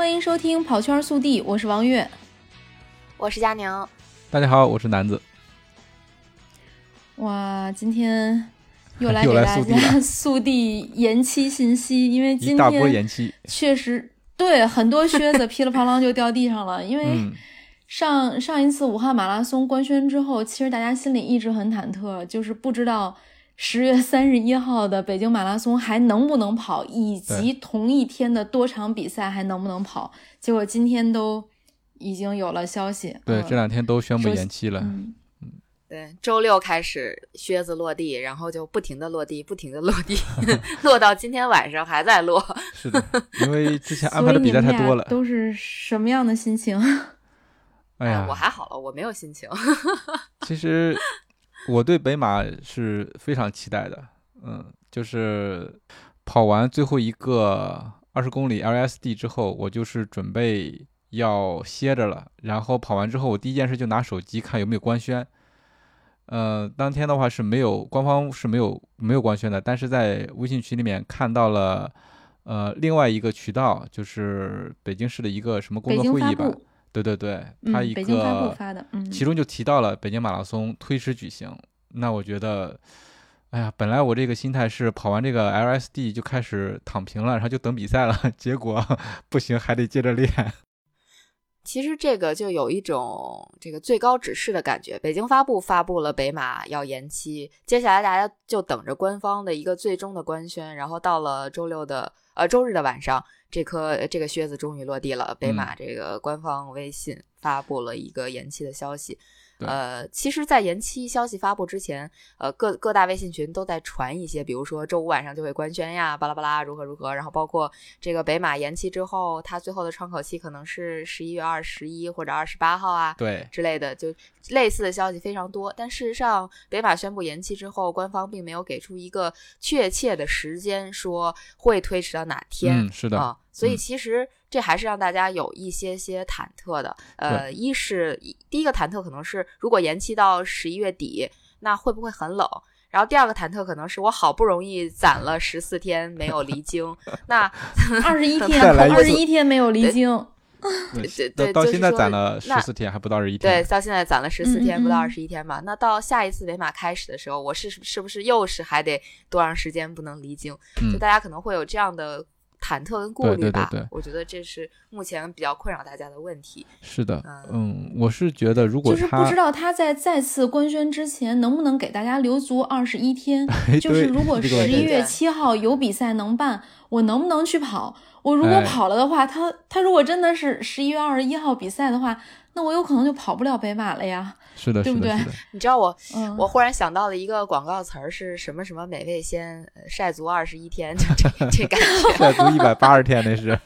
欢迎收听跑圈速递，我是王悦，我是佳宁。大家好，我是南子。哇，今天又来 给大家速递延期信息，因为今天确实对很多靴子噼里啪啦就掉地上了，因为上上一次武汉马拉松官宣之后，其实大家心里一直很忐忑，就是不知道。十月三十一号的北京马拉松还能不能跑，以及同一天的多场比赛还能不能跑？结果今天都已经有了消息。对，这两天都宣布延期了。嗯，对，周六开始靴子落地，然后就不停的落地，不停的落地，落到今天晚上还在落。是的，因为之前安排的比赛太多了。都是什么样的心情？哎呀，我还好了，我没有心情。其实。我对北马是非常期待的，嗯，就是跑完最后一个二十公里 LSD 之后，我就是准备要歇着了。然后跑完之后，我第一件事就拿手机看有没有官宣。呃，当天的话是没有官方是没有没有官宣的，但是在微信群里面看到了，呃，另外一个渠道就是北京市的一个什么工作会议吧。对对对，他一个，其中就提到了北京马拉松推迟举行。那我觉得，哎呀，本来我这个心态是跑完这个 LSD 就开始躺平了，然后就等比赛了。结果不行，还得接着练。其实这个就有一种这个最高指示的感觉。北京发布发布了北马要延期，接下来大家就等着官方的一个最终的官宣。然后到了周六的呃周日的晚上。这颗这个靴子终于落地了，北马这个官方微信发布了一个延期的消息。呃，其实，在延期消息发布之前，呃，各各大微信群都在传一些，比如说周五晚上就会官宣呀，巴拉巴拉如何如何，然后包括这个北马延期之后，它最后的窗口期可能是十一月二十一或者二十八号啊，对之类的，就类似的消息非常多。但事实上，北马宣布延期之后，官方并没有给出一个确切的时间，说会推迟到哪天。嗯，是的啊，所以其实。这还是让大家有一些些忐忑的，呃，一是第一个忐忑可能是如果延期到十一月底，那会不会很冷？然后第二个忐忑可能是我好不容易攒了十四天没有离京，那 二十一天，二十一天没有离京，对对，到现在攒了十四天还不到二十一天，对，到现在攒了十四天不到二十一天吧，那到下一次北马开始的时候，我是是不是又是还得多长时间不能离京？就大家可能会有这样的。忐忑跟顾虑吧，我觉得这是目前比较困扰大家的问题。是的，嗯，我是觉得如果就是不知道他在再次官宣之前能不能给大家留足二十一天，就是如果十一月七号有比赛能办，我能不能去跑？我如果跑了的话，他他如果真的是十一月二十一号比赛的话。那我有可能就跑不了北马了呀，是的，对不对？你知道我，我忽然想到了一个广告词儿，是什么什么美味鲜晒足二十一天，就 这这感觉。晒足一百八十天那是。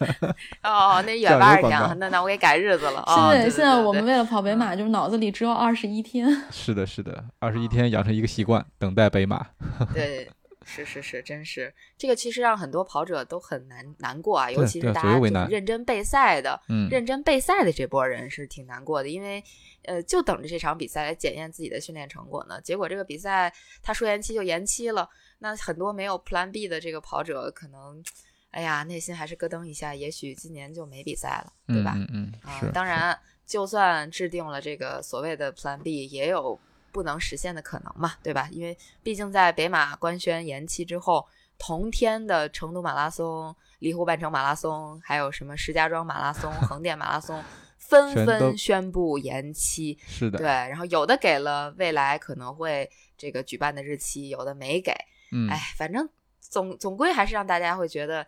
哦，那一百八十天，那那我给改日子了。现在现在我们为了跑北马，就是脑子里只有二十一天。是的，是的，二十一天养成一个习惯，等待北马。对。是是是，真是这个，其实让很多跑者都很难难过啊，尤其是大家认真备赛的，认真备赛的这波人是挺难过的，因为呃，就等着这场比赛来检验自己的训练成果呢。结果这个比赛他说延期就延期了，那很多没有 Plan B 的这个跑者可能，哎呀，内心还是咯噔一下，也许今年就没比赛了，对吧？嗯嗯啊，当然，就算制定了这个所谓的 Plan B，也有。不能实现的可能嘛，对吧？因为毕竟在北马官宣延期之后，同天的成都马拉松、离湖半程马拉松，还有什么石家庄马拉松、横店马拉松，纷纷宣布延期。是的，对。然后有的给了未来可能会这个举办的日期，有的没给。嗯，哎，反正总总归还是让大家会觉得，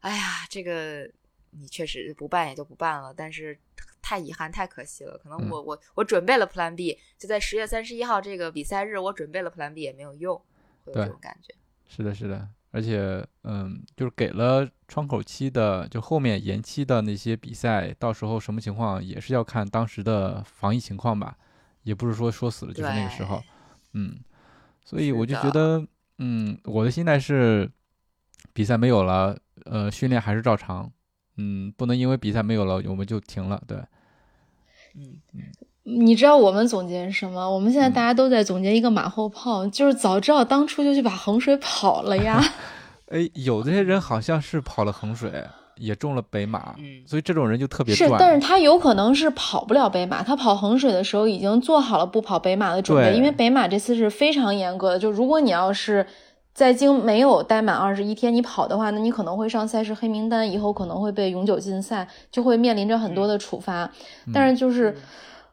哎呀，这个你确实不办也就不办了，但是。太遗憾，太可惜了。可能我我我准备了 Plan B，就在十月三十一号这个比赛日，我准备了 Plan B 也没有用，会有这种感觉。是的，是的，而且嗯，就是给了窗口期的，就后面延期的那些比赛，到时候什么情况也是要看当时的防疫情况吧，也不是说说死了就是那个时候。嗯，所以我就觉得，嗯，我的心态是，比赛没有了，呃，训练还是照常。嗯，不能因为比赛没有了，我们就停了。对，嗯嗯，你知道我们总结什么？我们现在大家都在总结一个马后炮，就是早知道当初就去把衡水跑了呀。哎，有这些人好像是跑了衡水，也中了北马，嗯，所以这种人就特别是，但是他有可能是跑不了北马，他跑衡水的时候已经做好了不跑北马的准备，因为北马这次是非常严格的，就如果你要是在京没有待满二十一天你跑的话，那你可能会上赛事黑名单，以后可能会被永久禁赛，就会面临着很多的处罚。但是就是。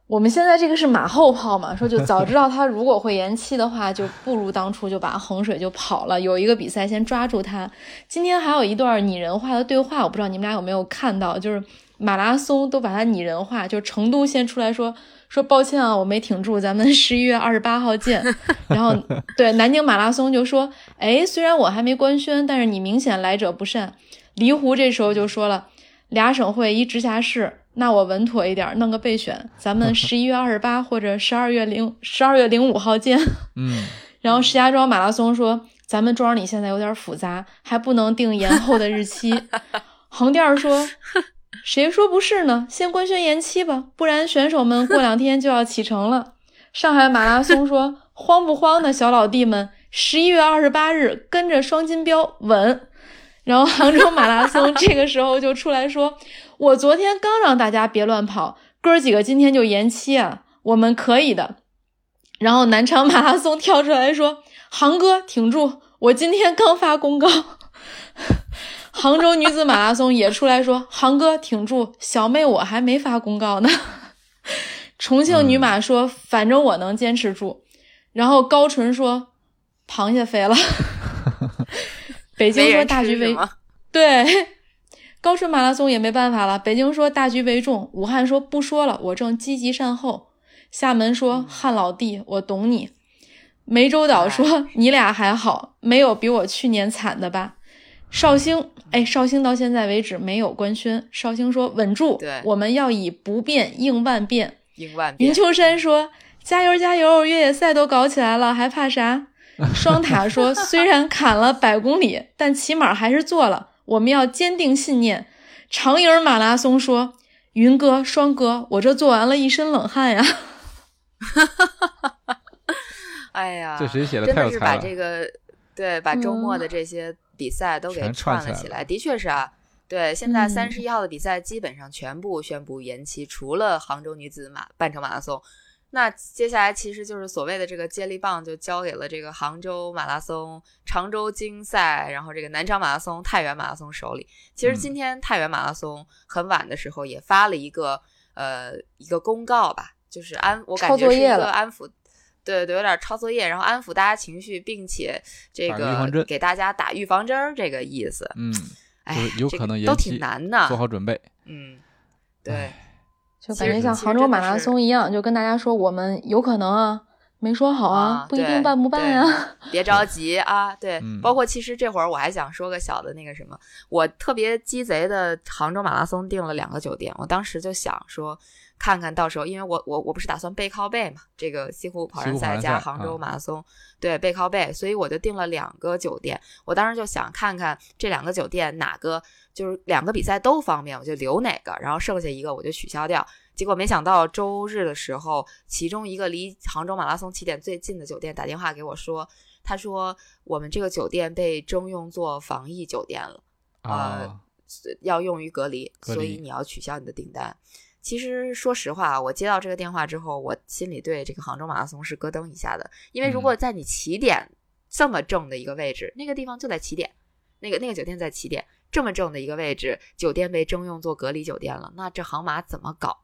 我们现在这个是马后炮嘛，说就 早知道他如果会延期的话，就不如当初就把衡水就跑了，有一个比赛先抓住他。今天还有一段拟人化的对话，我不知道你们俩有没有看到，就是马拉松都把它拟人化，就成都先出来说 说抱歉啊，我没挺住，咱们十一月二十八号见。然后对南京马拉松就说，哎，虽然我还没官宣，但是你明显来者不善。离湖这时候就说了，俩省会一直辖市。那我稳妥一点，弄个备选，咱们 十一月二十八或者十二月零十二月零五号见。嗯，然后石家庄马拉松说，咱们庄里现在有点复杂，还不能定延后的日期。横店说，谁说不是呢？先官宣延期吧，不然选手们过两天就要启程了。上海马拉松说，慌不慌呢，小老弟们？十一月二十八日跟着双金标稳。然后杭州马拉松 这个时候就出来说。我昨天刚让大家别乱跑，哥儿几个今天就延期啊，我们可以的。然后南昌马拉松跳出来说：“航哥挺住，我今天刚发公告。” 杭州女子马拉松也出来说：“杭哥挺住，小妹我还没发公告呢。”重庆女马说：“反正我能坚持住。”然后高淳说：“螃蟹飞了。” 北京说：“大局为对。”高淳马拉松也没办法了，北京说大局为重，武汉说不说了，我正积极善后。厦门说汉老弟，我懂你。湄洲岛说你俩还好，没有比我去年惨的吧？绍兴，哎，绍兴到现在为止没有官宣。绍兴说稳住，我们要以不变应万变。应万变。云秋山说加油加油，越野赛都搞起来了，还怕啥？双塔说虽然砍了百公里，但起码还是做了。我们要坚定信念。长营马拉松说：“云哥、双哥，我这做完了一身冷汗呀！”哈哈哈哈哈！哎呀，这谁写的？真的是把这个对，把周末的这些比赛都给串了起来。的确是啊，对，现在三十一号的比赛基本上全部宣布延期，除了杭州女子马半程马拉松。那接下来其实就是所谓的这个接力棒就交给了这个杭州马拉松、常州精赛，然后这个南昌马拉松、太原马拉松手里。其实今天太原马拉松很晚的时候也发了一个呃一个公告吧，就是安我感觉是一个安抚，对对，有点抄作业，然后安抚大家情绪，并且这个给大家打预防针儿这个意思。嗯，哎，有可能都挺难的，做好准备。嗯，对。就感觉像杭州马拉松一样，就跟大家说我们有可能啊，没说好啊，不一定办不办呀，别着急啊。对，包括其实这会儿我还想说个小的那个什么，我特别鸡贼的杭州马拉松订了两个酒店，我当时就想说，看看到时候，因为我我我不是打算背靠背嘛，这个西湖跑山赛加杭州马拉松，对背靠背，所以我就订了两个酒店。我当时就想看看这两个酒店哪个。就是两个比赛都方便，我就留哪个，然后剩下一个我就取消掉。结果没想到周日的时候，其中一个离杭州马拉松起点最近的酒店打电话给我说，他说我们这个酒店被征用做防疫酒店了，呃，要用于隔离，所以你要取消你的订单。其实说实话，我接到这个电话之后，我心里对这个杭州马拉松是咯噔一下的，因为如果在你起点这么正的一个位置，那个地方就在起点，那个那个酒店在起点。这么正的一个位置，酒店被征用做隔离酒店了，那这杭马怎么搞？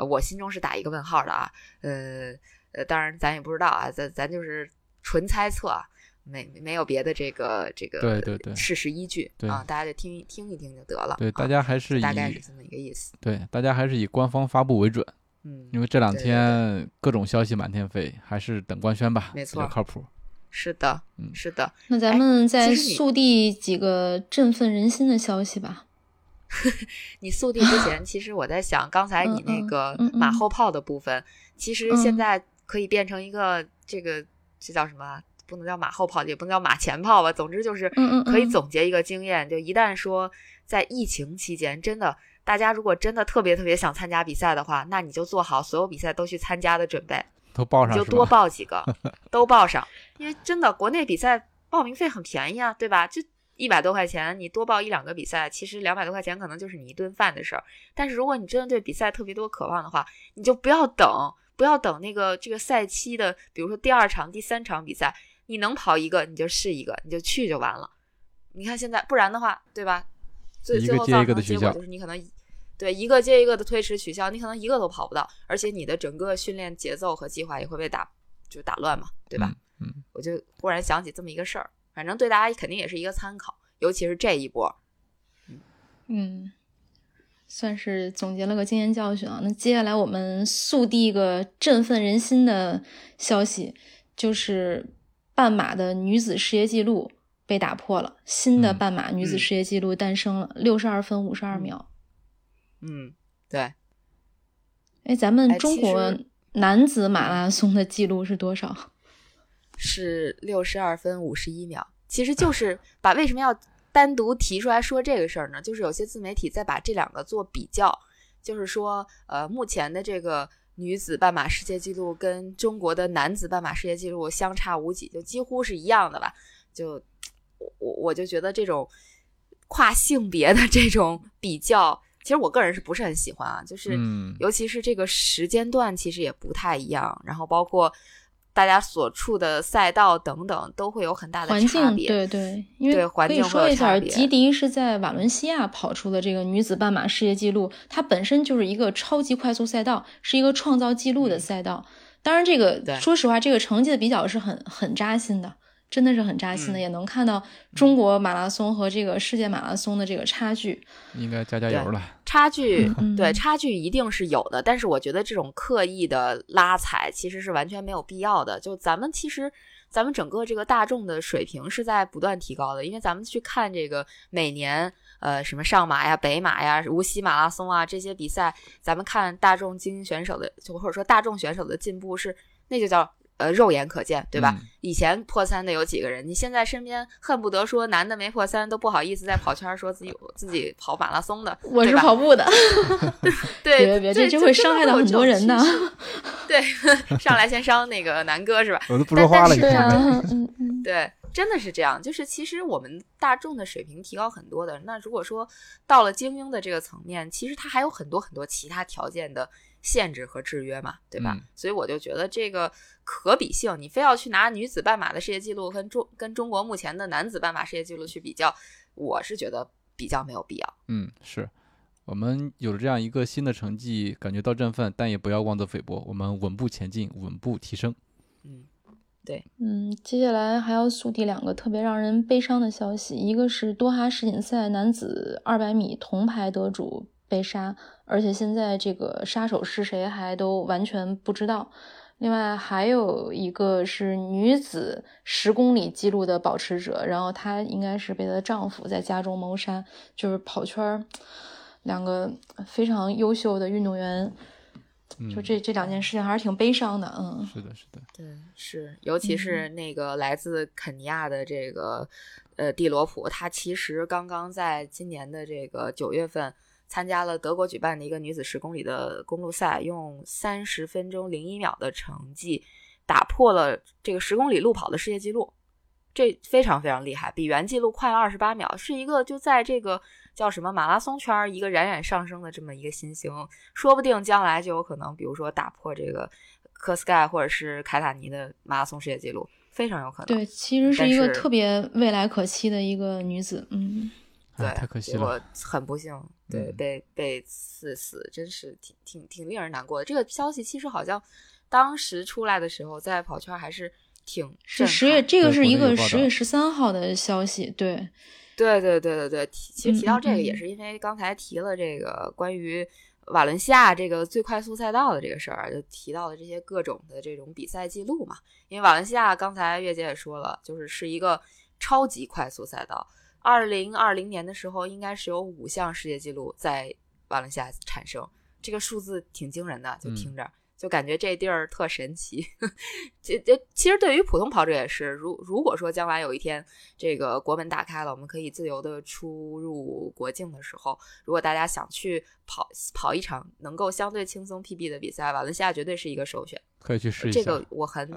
呃，我心中是打一个问号的啊。呃呃，当然咱也不知道啊，咱咱就是纯猜测，没没有别的这个这个对对对事实依据啊，大家就听听一听就得了。对，大家还是大概是这么一个意思。对，大家还是以官方发布为准。嗯，因为这两天各种消息满天飞，还是等官宣吧，没错，靠谱。是的，嗯，是的。那咱们再速递几个振奋人心的消息吧。你速递之前，其实我在想，刚才你那个马后炮的部分，其实现在可以变成一个这个这叫什么？不能叫马后炮，也不能叫马前炮吧。总之就是可以总结一个经验，就一旦说在疫情期间，真的大家如果真的特别特别想参加比赛的话，那你就做好所有比赛都去参加的准备。都报上，就 多报几个，都报上，因为真的国内比赛报名费很便宜啊，对吧？就一百多块钱，你多报一两个比赛，其实两百多块钱可能就是你一顿饭的事儿。但是如果你真的对比赛特别多渴望的话，你就不要等，不要等那个这个赛期的，比如说第二场、第三场比赛，你能跑一个你就是一个，你就去就完了。你看现在，不然的话，对吧？最最后造成的结果就是你可能对一个接一个的推迟取消，你可能一个都跑不到，而且你的整个训练节奏和计划也会被打就打乱嘛，对吧？嗯，我就忽然想起这么一个事儿，反正对大家肯定也是一个参考，尤其是这一波。嗯，算是总结了个经验教训啊。那接下来我们速递一个振奋人心的消息，就是半马的女子世界纪录。被打破了，新的半马女子世界纪录诞生了，六十二分五十二秒。嗯，对。哎，咱们中国男子马拉松的记录是多少？是六十二分五十一秒。其实就是把为什么要单独提出来说这个事儿呢？就是有些自媒体在把这两个做比较，就是说，呃，目前的这个女子半马世界纪录跟中国的男子半马世界纪录相差无几，就几乎是一样的吧？就。我我就觉得这种跨性别的这种比较，其实我个人是不是很喜欢啊？就是尤其是这个时间段，其实也不太一样。然后包括大家所处的赛道等等，都会有很大的差别。对对，因为可以说一下，吉迪是在瓦伦西亚跑出的这个女子半马世界纪录，它本身就是一个超级快速赛道，是一个创造纪录的赛道。当然，这个说实话，这个成绩的比较是很很扎心的。真的是很扎心的，也能看到中国马拉松和这个世界马拉松的这个差距，应该加加油了。差距对差距一定是有的，但是我觉得这种刻意的拉踩其实是完全没有必要的。就咱们其实咱们整个这个大众的水平是在不断提高的，因为咱们去看这个每年呃什么上马呀、北马呀、无锡马拉松啊这些比赛，咱们看大众精英选手的，就或者说大众选手的进步是，那就叫。呃，肉眼可见，对吧？以前破三的有几个人？你现在身边恨不得说男的没破三都不好意思在跑圈说自己自己跑马拉松的。我是跑步的，对，别别，这就会伤害到很多人呢。对，上来先伤那个南哥是吧？我都不说话了，对啊，嗯嗯，对，真的是这样。就是其实我们大众的水平提高很多的，那如果说到了精英的这个层面，其实它还有很多很多其他条件的。限制和制约嘛，对吧？所以我就觉得这个可比性，你非要去拿女子半马的世界纪录跟中跟中国目前的男子半马世界纪录去比较，我是觉得比较没有必要。嗯，是我们有了这样一个新的成绩，感觉到振奋，但也不要妄自菲薄，我们稳步前进，稳步提升。嗯，对，嗯，接下来还要速递两个特别让人悲伤的消息，一个是多哈世锦赛男子二百米铜牌得主。被杀，而且现在这个杀手是谁还都完全不知道。另外还有一个是女子十公里记录的保持者，然后她应该是被她的丈夫在家中谋杀。就是跑圈儿，两个非常优秀的运动员，就这这两件事情还是挺悲伤的。嗯，是的，是的，对，是，尤其是那个来自肯尼亚的这个呃蒂罗普，他其实刚刚在今年的这个九月份。参加了德国举办的一个女子十公里的公路赛，用三十分钟零一秒的成绩打破了这个十公里路跑的世界纪录，这非常非常厉害，比原纪录快了二十八秒，是一个就在这个叫什么马拉松圈一个冉冉上升的这么一个新星，说不定将来就有可能，比如说打破这个科斯盖或者是凯塔尼的马拉松世界纪录，非常有可能。对，其实是一个特别未来可期的一个女子，嗯。对，太可惜了，我很不幸，对，被被刺死，真是挺挺挺令人难过的。这个消息其实好像当时出来的时候，在跑圈还是挺是十月，这个是一个十月十三号的消息，对，对对对对对。其实提到这个也是因为刚才提了这个关于瓦伦西亚这个最快速赛道的这个事儿，就提到了这些各种的这种比赛记录嘛。因为瓦伦西亚刚才月姐也说了，就是是一个超级快速赛道。二零二零年的时候，应该是有五项世界纪录在瓦伦西亚产生，这个数字挺惊人的，就听着就感觉这地儿特神奇。这这其实对于普通跑者也是，如如果说将来有一天这个国门打开了，我们可以自由的出入国境的时候，如果大家想去跑跑一场能够相对轻松 PB 的比赛，瓦伦西亚绝对是一个首选。可以去试一下。这个我很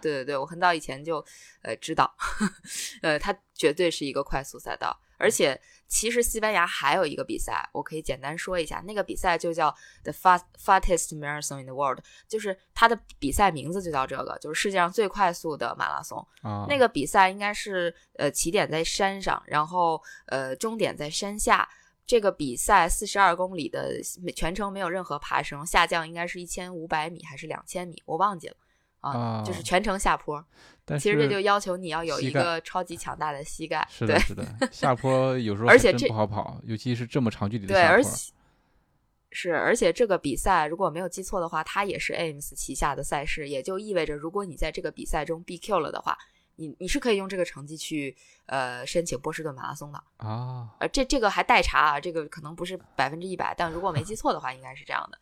对对对，我很早以前就呃知道，呃，它绝对是一个快速赛道，而且其实西班牙还有一个比赛，我可以简单说一下，那个比赛就叫 The Fast Fastest Marathon in the World，就是它的比赛名字就叫这个，就是世界上最快速的马拉松。啊，那个比赛应该是呃起点在山上，然后呃终点在山下。这个比赛四十二公里的全程没有任何爬升，下降应该是一千五百米还是两千米，我忘记了啊，就是全程下坡。但其实这就要求你要有一个超级强大的膝盖。是的，是的，下坡有时 候而且这不好跑，尤其是这么长距离的对，下坡。而且是而且这个比赛如果没有记错的话，它也是 AIMS 旗下的赛事，也就意味着如果你在这个比赛中 BQ 了的话。你你是可以用这个成绩去呃申请波士顿马拉松的啊，呃这这个还待查啊，这个可能不是百分之一百，但如果没记错的话，应该是这样的。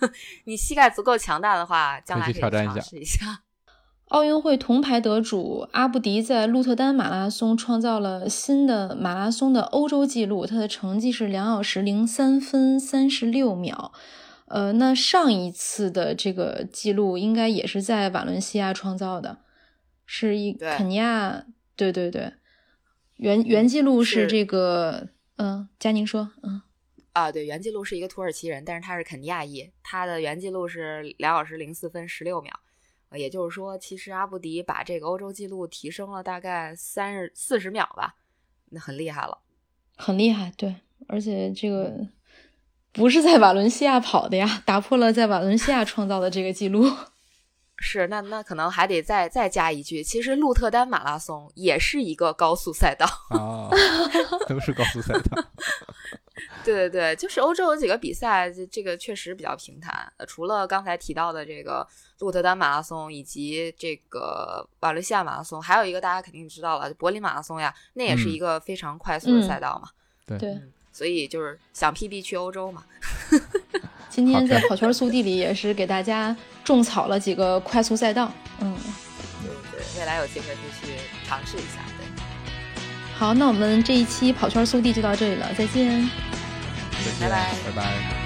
你膝盖足够强大的话，将来可以尝试一下。奥运会铜牌得主阿布迪在鹿特丹马拉松创造了新的马拉松的欧洲纪录，他的成绩是两小时零三分三十六秒。呃，那上一次的这个记录应该也是在瓦伦西亚创造的。是一肯尼亚，对对对，原原记录是这个，嗯，佳宁说，嗯，啊，对，原记录是一个土耳其人，但是他是肯尼亚裔，他的原记录是两小时零四分十六秒，也就是说，其实阿布迪把这个欧洲记录提升了大概三十四十秒吧，那很厉害了，很厉害，对，而且这个不是在瓦伦西亚跑的呀，打破了在瓦伦西亚创造的这个记录。是，那那可能还得再再加一句，其实鹿特丹马拉松也是一个高速赛道啊，都是高速赛道。对对对，就是欧洲有几个比赛，这个确实比较平坦。除了刚才提到的这个鹿特丹马拉松以及这个瓦伦西亚马拉松，还有一个大家肯定知道了，柏林马拉松呀，那也是一个非常快速的赛道嘛。对，所以就是想 PB 去欧洲嘛。今天在跑圈速递里也是给大家种草了几个快速赛道，嗯，对对，未来有机会就去尝试一下。对，好，那我们这一期跑圈速递就到这里了，再见，拜拜，拜拜。